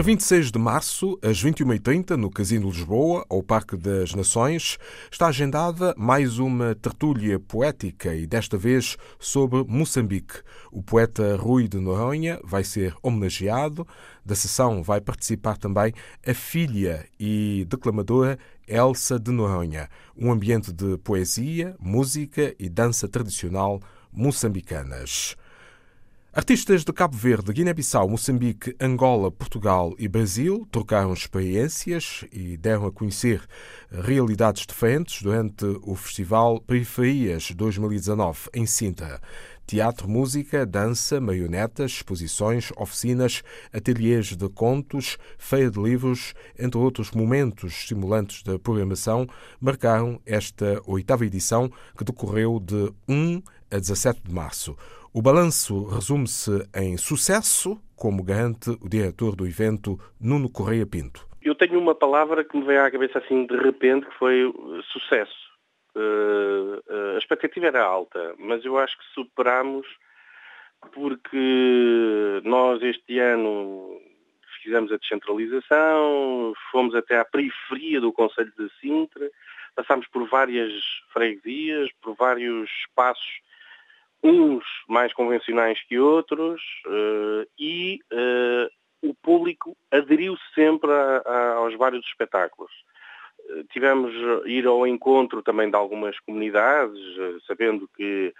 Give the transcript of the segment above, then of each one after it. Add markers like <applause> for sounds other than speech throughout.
Para 26 de março, às 21h30, no Casino Lisboa, ao Parque das Nações, está agendada mais uma tertúlia poética e desta vez sobre Moçambique. O poeta Rui de Noronha vai ser homenageado. Da sessão vai participar também a filha e declamadora Elsa de Noronha. Um ambiente de poesia, música e dança tradicional moçambicanas. Artistas de Cabo Verde, Guiné-Bissau, Moçambique, Angola, Portugal e Brasil trocaram experiências e deram a conhecer realidades diferentes durante o Festival Periferias 2019 em Sintra. Teatro, música, dança, marionetas, exposições, oficinas, ateliês de contos, feira de livros, entre outros momentos estimulantes da programação, marcaram esta oitava edição que decorreu de 1 a 17 de março. O balanço resume-se em sucesso, como garante o diretor do evento, Nuno Correia Pinto. Eu tenho uma palavra que me veio à cabeça assim de repente, que foi sucesso. Uh, a expectativa era alta, mas eu acho que superámos porque nós este ano fizemos a descentralização, fomos até à periferia do Conselho de Sintra, passámos por várias freguesias, por vários espaços uns mais convencionais que outros, uh, e uh, o público aderiu sempre a, a, aos vários espetáculos. Uh, tivemos ir ao encontro também de algumas comunidades, sabendo que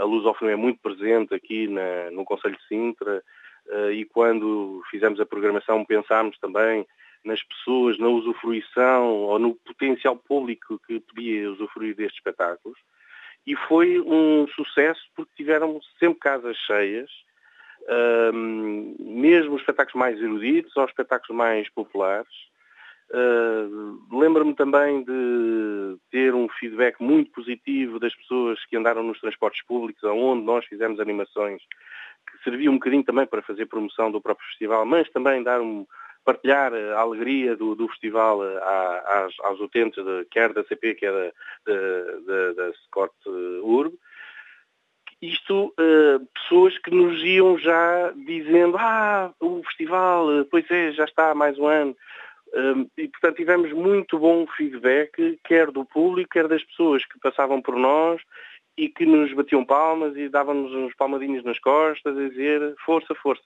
a lusofonia é muito presente aqui na, no Conselho de Sintra, e quando fizemos a programação pensámos também nas pessoas, na usufruição ou no potencial público que podia usufruir destes espetáculos e foi um sucesso porque tiveram sempre casas cheias, um, mesmo os espetáculos mais eruditos ou os espetáculos mais populares. Uh, Lembro-me também de ter um feedback muito positivo das pessoas que andaram nos transportes públicos, onde nós fizemos animações que serviam um bocadinho também para fazer promoção do próprio festival, mas também dar um, partilhar a alegria do, do festival às, aos utentes, de, quer da CP, quer da, da, da Scott Urb. Isto, pessoas que nos iam já dizendo, ah, o festival, pois é, já está há mais um ano. Uh, e, portanto, tivemos muito bom feedback, quer do público, quer das pessoas que passavam por nós e que nos batiam palmas e davam-nos uns palmadinhos nas costas a dizer força, força.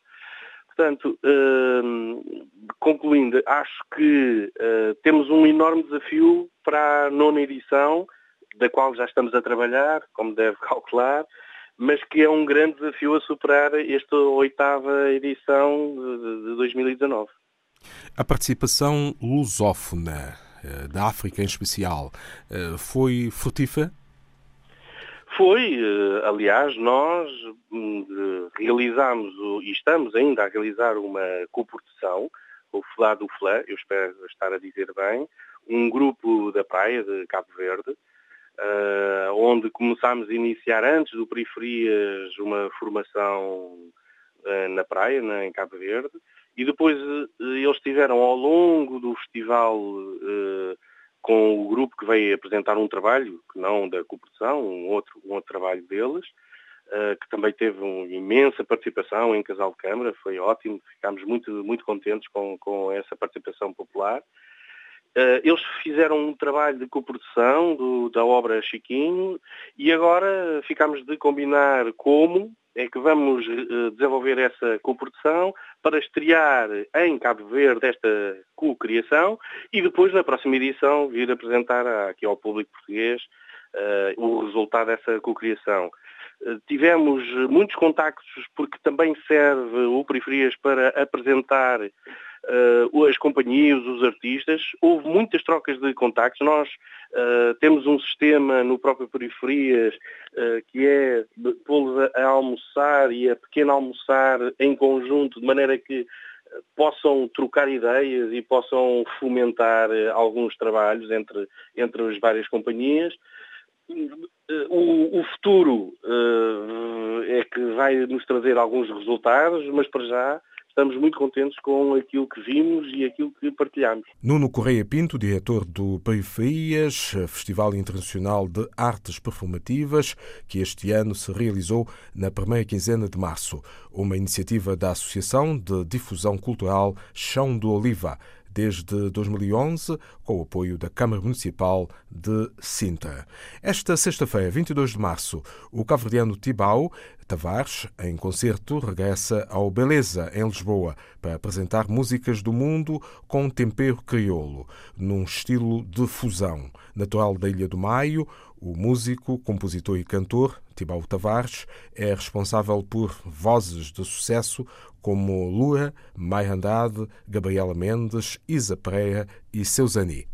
Portanto, uh, concluindo, acho que uh, temos um enorme desafio para a nona edição, da qual já estamos a trabalhar, como deve <laughs> calcular, mas que é um grande desafio a superar esta oitava edição de, de 2019. A participação lusófona eh, da África em especial eh, foi frutífera? Foi, eh, aliás, nós hum, realizámos e estamos ainda a realizar uma coprodução, o FLA do FLA, eu espero estar a dizer bem, um grupo da praia de Cabo Verde, uh, onde começámos a iniciar antes do Periferias uma formação uh, na praia, em Cabo Verde, e depois eles tiveram ao longo do festival com o grupo que veio apresentar um trabalho, que não da cooperação, um outro, um outro trabalho deles, uh, que também teve uma imensa participação em Casal de Câmara, foi ótimo, ficámos muito, muito contentes com, com essa participação popular. Uh, eles fizeram um trabalho de coprodução da obra Chiquinho e agora ficámos de combinar como é que vamos uh, desenvolver essa coprodução para estrear em Cabo Verde esta co-criação e depois, na próxima edição, vir apresentar aqui ao público português uh, o resultado dessa co-criação. Uh, tivemos muitos contactos porque também serve o Periferias para apresentar uh, as companhias, os artistas. Houve muitas trocas de contactos. Nós uh, temos um sistema no próprio Periferias uh, que é pô-los a, a, almoçar e a pequeno almoçar em conjunto, de maneira que possam trocar ideias e possam fomentar alguns trabalhos entre, entre as várias companhias. O, futuro é que vai nos trazer alguns resultados, mas para já estamos muito contentes com aquilo que vimos e aquilo que partilhamos. Nuno Correia Pinto, diretor do Periferias, Festival Internacional de Artes Performativas, que este ano se realizou na primeira quinzena de março, uma iniciativa da Associação de Difusão Cultural Chão do Oliva desde 2011, com o apoio da Câmara Municipal de Sintra. Esta sexta-feira, 22 de março, o cabo-verdiano Tibau Tavares, em concerto, regressa ao Beleza, em Lisboa, para apresentar músicas do mundo com tempero crioulo, num estilo de fusão. Natural da Ilha do Maio, o músico, compositor e cantor Tibau Tavares é responsável por vozes de sucesso como Lua, Mai Andrade, Gabriela Mendes, Isa Pereira e Seusani.